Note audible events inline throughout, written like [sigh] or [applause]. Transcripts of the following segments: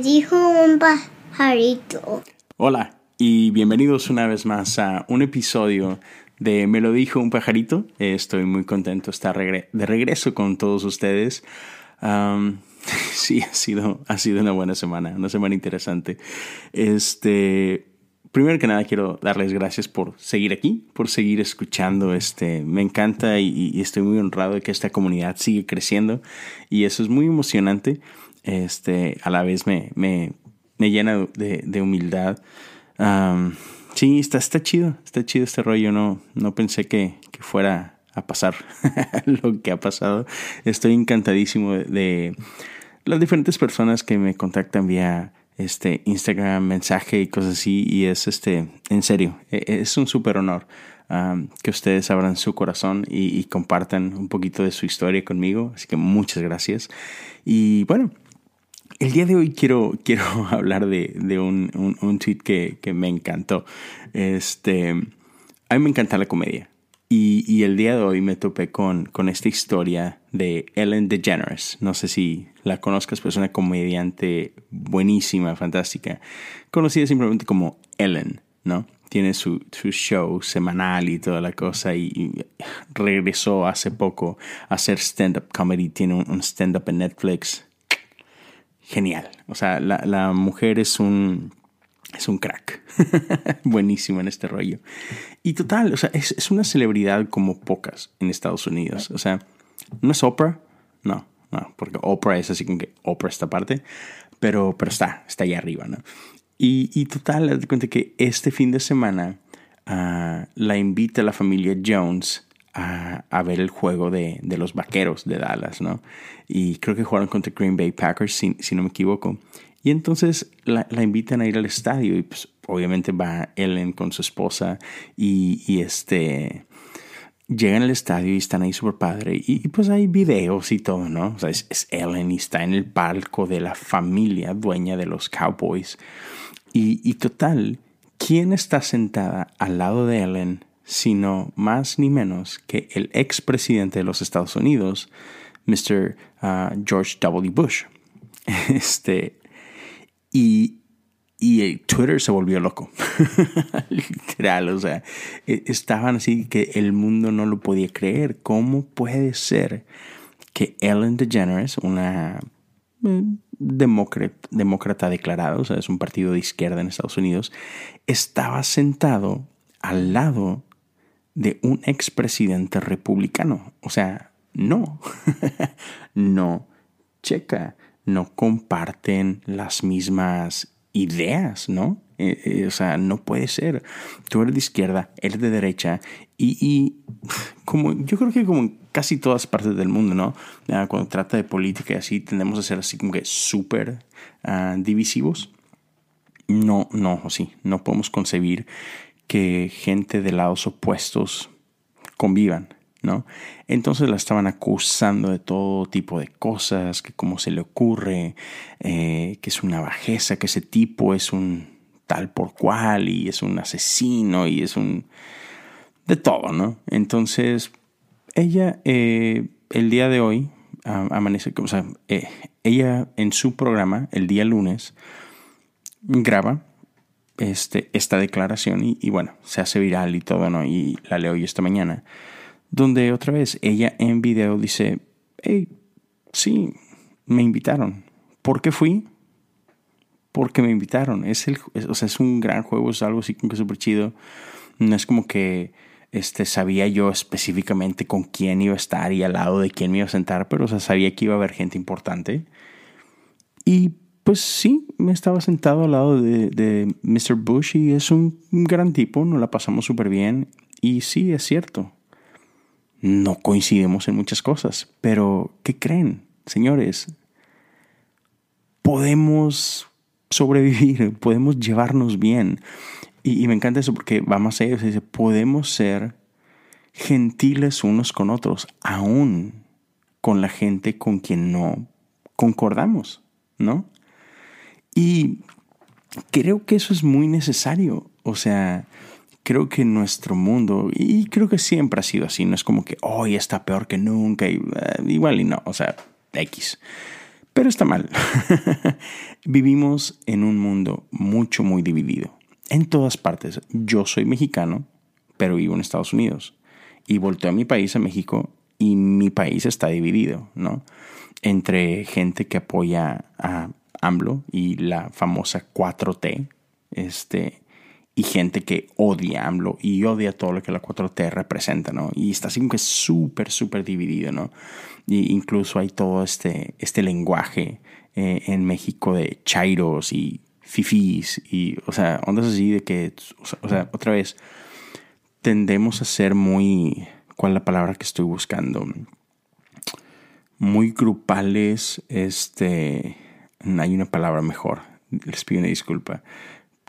Me dijo un pajarito. Hola y bienvenidos una vez más a un episodio de Me lo dijo un pajarito. Estoy muy contento de estar de regreso con todos ustedes. [laughs] sí, ha sido, ha sido una buena semana, una semana interesante. Este, primero que nada quiero darles gracias por seguir aquí, por seguir escuchando. Este, me encanta y, estoy muy honrado de que esta comunidad sigue creciendo y eso es muy emocionante. Este, a la vez me, me, me llena de, de humildad. sí, está, está chido, está chido este rollo. No, no pensé que, que fuera a pasar [laughs] lo que ha pasado. Estoy encantadísimo de las diferentes personas que me contactan vía este Instagram, mensaje y cosas así. Y es este, en serio, e, es un súper honor um, que ustedes abran su corazón y, compartan un poquito de su historia conmigo. Así que muchas gracias. Y bueno, el día de hoy quiero, [laughs] quiero hablar de, de un, un, un, tweet que, que me encantó. Este, a mí me encanta la comedia. Y, y, el día de hoy me topé con, con esta historia de Ellen DeGeneres. No sé si la conozcas, pero es una comediante buenísima, fantástica. Conocida simplemente como Ellen, ¿no? Tiene su, su show semanal y toda la cosa y, regresó hace poco a hacer stand-up comedy. Tiene un, un stand-up en Netflix. Genial. O sea, la, la mujer es un es un crack. [laughs] Buenísimo en este rollo. Y total, o sea, es, es, una celebridad como pocas en Estados Unidos. O sea, no es Oprah, no, no, porque Oprah es así como que Oprah esta parte, pero, pero está, está ahí arriba, ¿no? Y, y total, te cuenta que este fin de semana uh, la invita la familia Jones a, ver el juego de, de, los vaqueros de Dallas, ¿no? Y creo que jugaron contra Green Bay Packers, si, si no me equivoco. Y entonces la, invitan a ir al estadio y pues obviamente va Ellen con su esposa y, este llegan al estadio y están ahí súper padre y, pues hay videos y todo, ¿no? O sea, es, Ellen y está en el palco de la familia dueña de los Cowboys. Y, y total, ¿quién está sentada al lado de Ellen sino más ni menos que el expresidente de los Estados Unidos, Mr. Uh, George W. Bush? [laughs] Este, y, y Twitter se volvió loco. [laughs] Literal, o sea, e, estaban así que el mundo no lo podía creer. ¿Cómo puede ser que Ellen DeGeneres, una eh, demócrata, demócrata declarada, o sea, es un partido de izquierda en Estados Unidos, estaba sentado al lado de un expresidente republicano? O sea, no, [laughs] no, checa no comparten las mismas ideas, ¿no? Eh, eh, o sea, no puede ser. Tú eres de izquierda, él de derecha y, como yo creo que como en casi todas partes del mundo, ¿no? Ah, cuando trata de política y así, tendemos a ser así como que súper ah, divisivos. No, no, sí, no podemos concebir que gente de lados opuestos convivan. ¿no? Entonces la estaban acusando de todo tipo de cosas, que cómo se le ocurre, eh, que es una bajeza, que ese tipo es un tal por cual y es un asesino y es un... de todo, ¿no? Entonces ella eh, el día de hoy amanece, o sea, eh, ella en su programa el día lunes graba este, esta declaración y, y bueno, se hace viral y todo, ¿no? Y la leo hoy esta mañana donde otra vez ella en video dice, hey, sí, me invitaron. ¿Por qué fui? Porque me invitaron. Es el, o sea, es un gran juego, es algo así como que súper chido. No es como que este, sabía yo específicamente con quién iba a estar y al lado de quién me iba a sentar, pero o sea, sabía que iba a haber gente importante. Y pues sí, me estaba sentado al lado de, de Mr. Bush y es un gran tipo, nos la pasamos súper bien. Y sí, es cierto, no coincidimos en muchas cosas, pero ¿qué creen, señores? Podemos sobrevivir, [laughs] podemos llevarnos bien. Y, me encanta eso porque va más allá, dice, podemos ser gentiles unos con otros, aún con la gente con quien no concordamos, ¿no? Y creo que eso es muy necesario. O sea, creo que nuestro mundo, y creo que siempre ha sido así, no es como que hoy está peor que nunca, y, eh, igual y no, o sea, X. Pero está mal. [laughs] Vivimos en un mundo mucho, muy dividido. En todas partes. Yo soy mexicano, pero vivo en Estados Unidos. Y volteo a mi país, a México, y mi país está dividido, ¿no? Entre gente que apoya a AMLO y la famosa 4T, este, y gente que odia AMLO y odia todo lo que la 4T representa, ¿no? Y está así como que súper, súper dividido, ¿no? Y incluso hay todo este, este lenguaje eh, en México de chairos y fifís y, o sea, ondas así de que, o sea, otra vez, tendemos a ser muy, ¿cuál es la palabra que estoy buscando? Muy grupales, este, hay una palabra mejor, les pido una disculpa,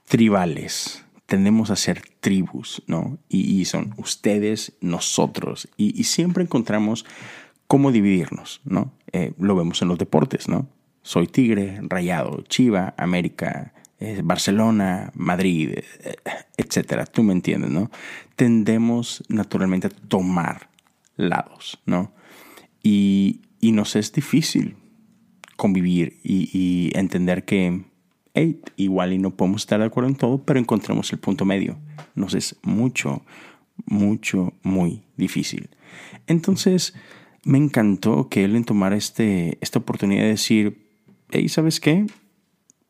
tribales, tendemos a ser tribus, ¿no? Y, son ustedes, nosotros, y, siempre encontramos cómo dividirnos, ¿no? Eh, lo vemos en los deportes, ¿no? Soy Tigre, Rayado, Chiva, América, eh, Barcelona, Madrid, eh, etcétera. Tú me entiendes, ¿no? Tendemos naturalmente a tomar lados, ¿no? Y, y nos es difícil convivir y, entender que igual y no podemos estar de acuerdo en todo, pero encontramos el punto medio. Nos es mucho, mucho, muy difícil. Entonces, me encantó que él en tomar este, esta oportunidad de decir, hey, ¿sabes qué?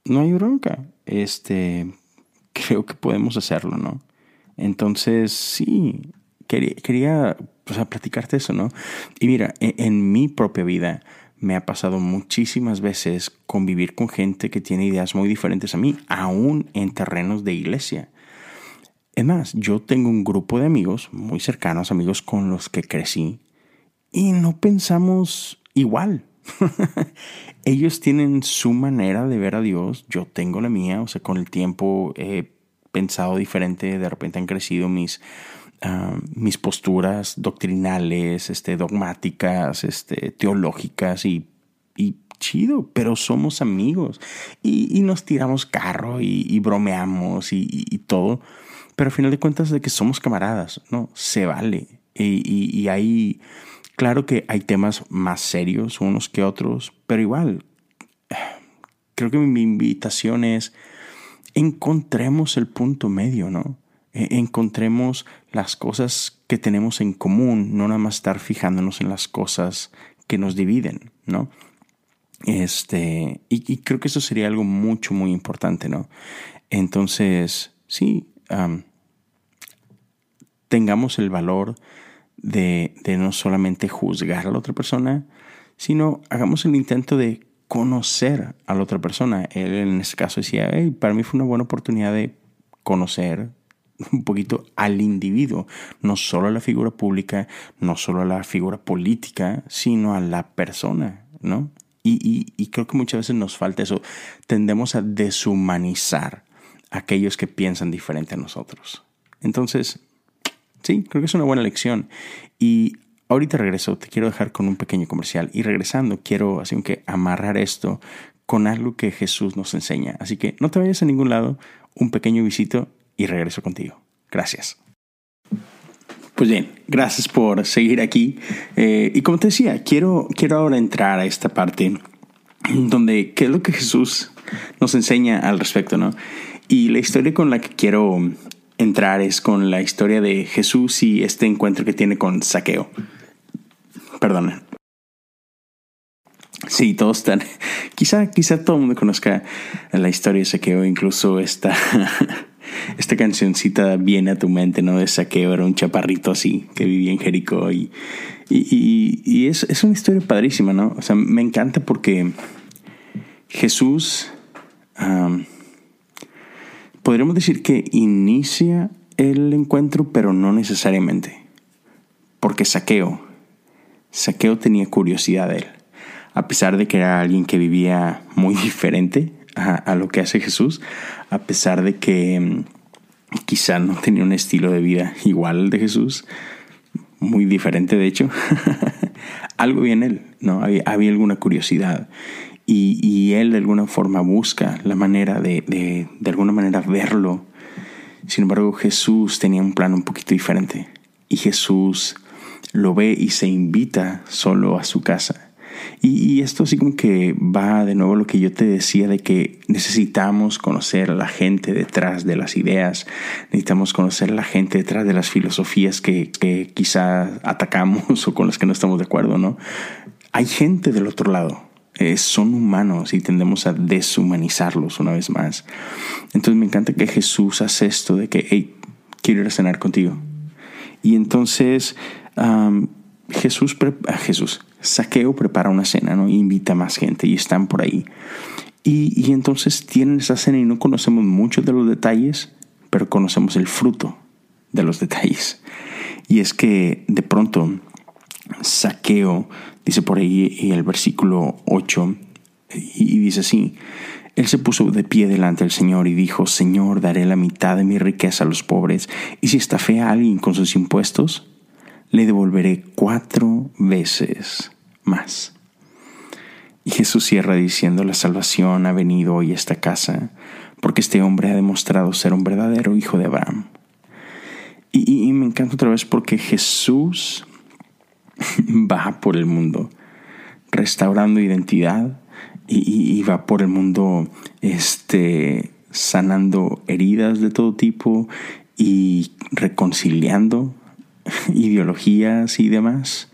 No hay bronca. Este, [laughs] creo que podemos hacerlo, ¿no? Entonces, sí, quería, quería platicarte eso, ¿no? Y mira, en, en mi propia vida, me ha pasado muchísimas veces convivir con gente que tiene ideas muy diferentes a mí, aún en terrenos de iglesia. Es más, yo tengo un grupo de amigos muy cercanos, amigos con los que crecí, y no pensamos igual. [laughs] Ellos tienen su manera de ver a Dios, yo tengo la mía, o sea, con el tiempo he pensado diferente, de repente han crecido mis Mis posturas doctrinales, este, dogmáticas, este, teológicas y, y chido, pero somos amigos y, y nos tiramos carro y, bromeamos y, y, todo, pero al final de cuentas de que somos camaradas, ¿no? Se vale. Y, hay, claro que hay temas más serios unos que otros, pero igual, [sighs] creo que mi invitación es encontremos el punto medio, ¿no? E-, encontremos las cosas que tenemos en común, no nada más estar fijándonos en las cosas que nos dividen, ¿no? Este, y, creo que eso sería algo mucho, muy importante, ¿no? Entonces, sí, tengamos el valor de, de no solamente juzgar a la otra persona, sino hagamos el intento de conocer a la otra persona. Él en este caso decía, hey, para mí fue una buena oportunidad de conocer, [laughs] un poquito al individuo, no solo a la figura pública, no solo a la figura política, sino a la persona, ¿no? Y, creo que muchas veces nos falta eso. Tendemos a deshumanizar a aquellos que piensan diferente a nosotros. Entonces, sí, creo que es una buena lección. Y ahorita regreso, te quiero dejar con un pequeño comercial. Y regresando, quiero así que amarrar esto con algo que Jesús nos enseña. Así que no te vayas a ningún lado, un pequeño visito y regreso contigo. Gracias. Pues bien, gracias por seguir aquí. Eh, y como te decía, quiero, quiero ahora entrar a esta parte donde qué es lo que Jesús nos enseña al respecto, ¿no? Y la historia con la que quiero entrar es con la historia de Jesús y este encuentro que tiene con Saqueo. Perdona. Sí, todos están. [laughs] Quizá, quizá todo el mundo conozca la historia de Saqueo, incluso esta [laughs] esta cancioncita viene a tu mente, ¿no? De saqueo, era un chaparrito así que vivía en Jericó y, y, es, es, una historia padrísima, ¿no? O sea, me encanta porque Jesús, podríamos decir que inicia el encuentro, pero no necesariamente, porque saqueo, saqueo tenía curiosidad de él, a pesar de que era alguien que vivía muy [laughs] diferente a, lo que hace Jesús, a pesar de que mm, quizá no tenía un estilo de vida igual de Jesús, muy diferente de hecho, [laughs] algo había en él, ¿no? Había, alguna curiosidad. Y, él de alguna forma busca la manera de, de, de alguna manera verlo. Sin embargo, Jesús tenía un plan un poquito diferente. Y Jesús lo ve y se invita solo a su casa. Y, esto así como que va de nuevo lo que yo te decía de que necesitamos conocer a la gente detrás de las ideas, necesitamos conocer a la gente detrás de las filosofías que, que quizá atacamos [laughs] o con las que no estamos de acuerdo, ¿no? Hay gente del otro lado, eh, son humanos y tendemos a deshumanizarlos una vez más. Entonces me encanta que Jesús hace esto de que, hey, quiero ir a cenar contigo. Y entonces Jesús, Jesús, Saqueo prepara una cena, ¿no? invita a más gente y están por ahí. Y, y entonces tienen esa cena y no conocemos muchos de los detalles, pero conocemos el fruto de los detalles. Y es que de pronto Saqueo, dice por ahí y el versículo 8, y dice así, él se puso de pie delante del Señor y dijo, Señor, daré la mitad de mi riqueza a los pobres, y si estafé a alguien con sus impuestos, le devolveré cuatro veces más. Y Jesús cierra diciendo, la salvación ha venido hoy a esta casa, porque este hombre ha demostrado ser un verdadero hijo de Abraham. Y, y me encanta otra vez porque Jesús [laughs] va por el mundo restaurando identidad y, va por el mundo este, sanando heridas de todo tipo y reconciliando [laughs] ideologías y demás.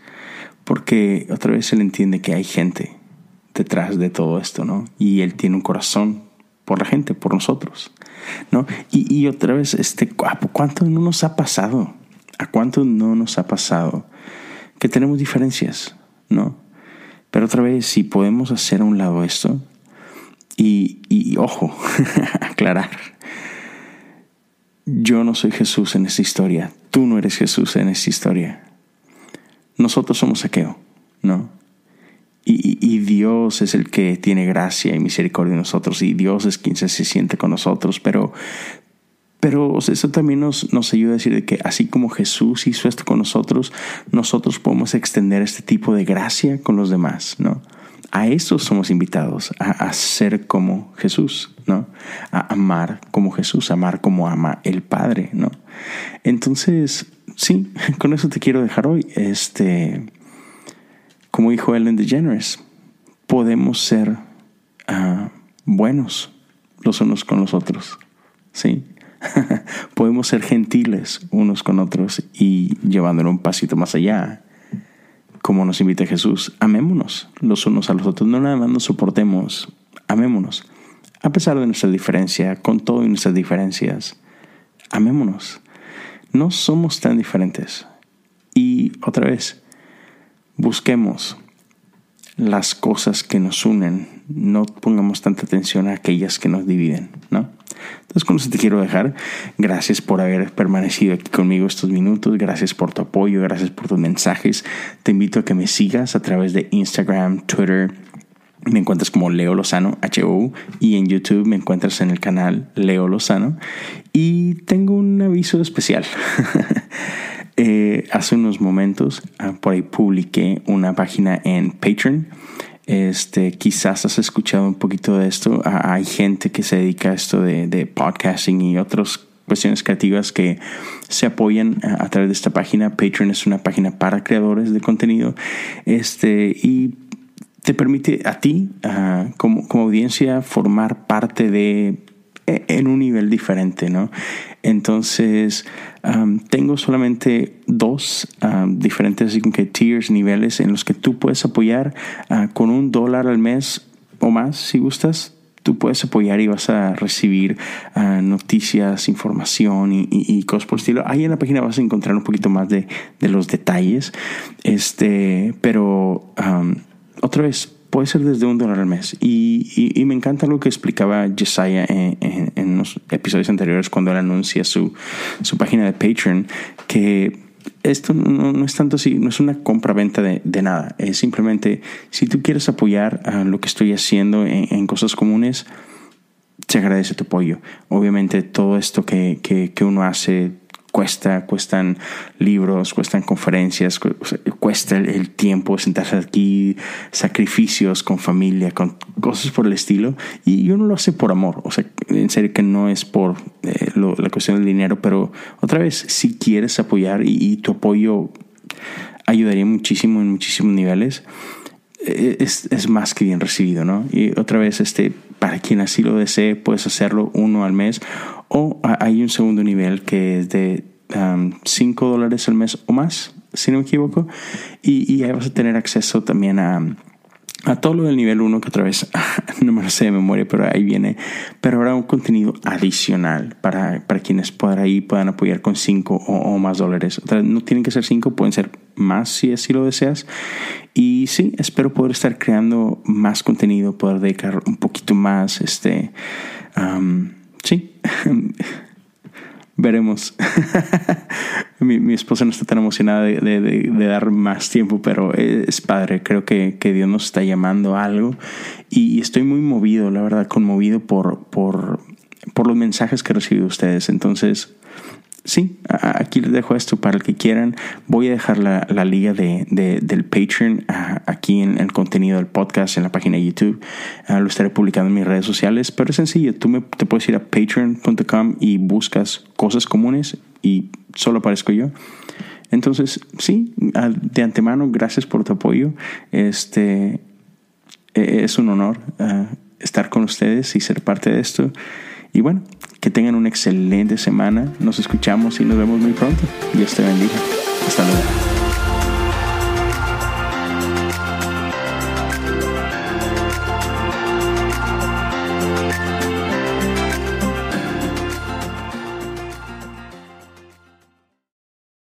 Porque otra vez él entiende que hay gente detrás de todo esto, ¿no? Y él tiene un corazón por la gente, por nosotros, ¿no? Y, y otra vez, este, ¿cuánto no nos ha pasado? ¿A cuánto no nos ha pasado? que tenemos diferencias, ¿no? Pero otra vez, si podemos hacer a un lado esto, y, y ojo, [laughs] aclarar, yo no soy Jesús en esta historia, tú no eres Jesús en esta historia. Nosotros somos saqueo, ¿no? Y, y, Dios es el que tiene gracia y misericordia en nosotros, y Dios es quien se, siente con nosotros, pero, pero eso también nos, nos ayuda a decir que así como Jesús hizo esto con nosotros, nosotros podemos extender este tipo de gracia con los demás, ¿no? A eso somos invitados, a, ser como Jesús, ¿no? A amar como Jesús, amar como ama el Padre, ¿no? Entonces, sí, [laughs] con eso te quiero dejar hoy. Este, como dijo Ellen DeGeneres, podemos ser ah, buenos los unos con los otros, ¿sí? [laughs] podemos ser gentiles unos con otros y llevándolo un pasito más allá, como nos invita Jesús, amémonos los unos a los otros, no nada más nos soportemos, amémonos, a pesar de nuestra diferencia, con todo y nuestras diferencias, amémonos. No somos tan diferentes. Y otra vez, busquemos las cosas que nos unen, no pongamos tanta atención a aquellas que nos dividen, ¿no? Entonces con eso te quiero dejar. Gracias por haber permanecido aquí conmigo estos minutos. Gracias por tu apoyo. Gracias por tus mensajes. Te invito a que me sigas a través de Instagram, Twitter. Me encuentras como Leo Lozano, H-O, y en YouTube me encuentras en el canal Leo Lozano. Y tengo un aviso especial. [laughs] Eh, hace unos momentos ah, por ahí publiqué una página en Patreon este, quizás has escuchado un poquito de esto. Ah, hay gente que se dedica a esto de, podcasting y otras cuestiones creativas que se apoyan a, través de esta página. Patreon es una página para creadores de contenido. Este, y te permite a ti, ah, como, como audiencia, formar parte de e, en un nivel diferente, ¿no? Entonces, tengo solamente dos diferentes así que tiers, niveles en los que tú puedes apoyar ah, con un dólar al mes o más, si gustas. Tú puedes apoyar y vas a recibir ah, noticias, información y, cosas por el estilo. Ahí en la página vas a encontrar un poquito más de, los detalles. Este, pero otra vez, puede ser desde un dólar al mes. Y, y, me encanta lo que explicaba Josiah en, en, los episodios anteriores cuando él anuncia su, su página de Patreon, que esto no, no, es tanto así, no es una compra-venta de, de, nada, es simplemente si tú quieres apoyar a lo que estoy haciendo en, en cosas comunes, se agradece tu apoyo. Obviamente todo esto que, que, que uno hace cuesta, cuestan libros, cuestan conferencias, cuesta el, tiempo sentarse aquí, sacrificios con familia, con cosas por el estilo. Y yo no lo hace por amor, o sea, en serio que no es por eh, la cuestión del dinero, pero otra vez, si quieres apoyar y, tu apoyo ayudaría muchísimo en muchísimos niveles, eh, es, es, más que bien recibido, ¿no? Y otra vez, este, para quien así lo desee, puedes hacerlo uno al mes o hay un segundo nivel que es de 5 um, dólares al mes o más, si no me equivoco, y, y ahí vas a tener acceso también a a todo lo del nivel 1 que otra vez [laughs] no me lo sé de memoria, pero ahí viene. Pero ahora un contenido adicional para, para quienes por ahí puedan apoyar con 5 o, más dólares. no tienen que ser 5, pueden ser más si así lo deseas. Y sí, espero poder estar creando más contenido, poder dedicar un poquito más. Este, sí. [laughs] veremos. [laughs] mi, esposa no está tan emocionada de, dar más tiempo, pero es padre. Creo que, Dios nos está llamando a algo y estoy muy movido, la verdad, conmovido por, por, por los mensajes que he recibido de ustedes. Entonces, sí, aquí les dejo esto para el que quieran. Voy a dejar la, la liga de, del Patreon aquí en el contenido del podcast, en la página de YouTube. lo estaré publicando en mis redes sociales, pero es sencillo. Tú me, te puedes ir a patreon.com y buscas cosas comunes y solo aparezco yo. Entonces, sí, de antemano, gracias por tu apoyo. Este e, es un honor estar con ustedes y ser parte de esto. Y bueno, que tengan una excelente semana. Nos escuchamos y nos vemos muy pronto. Dios te bendiga. Hasta luego.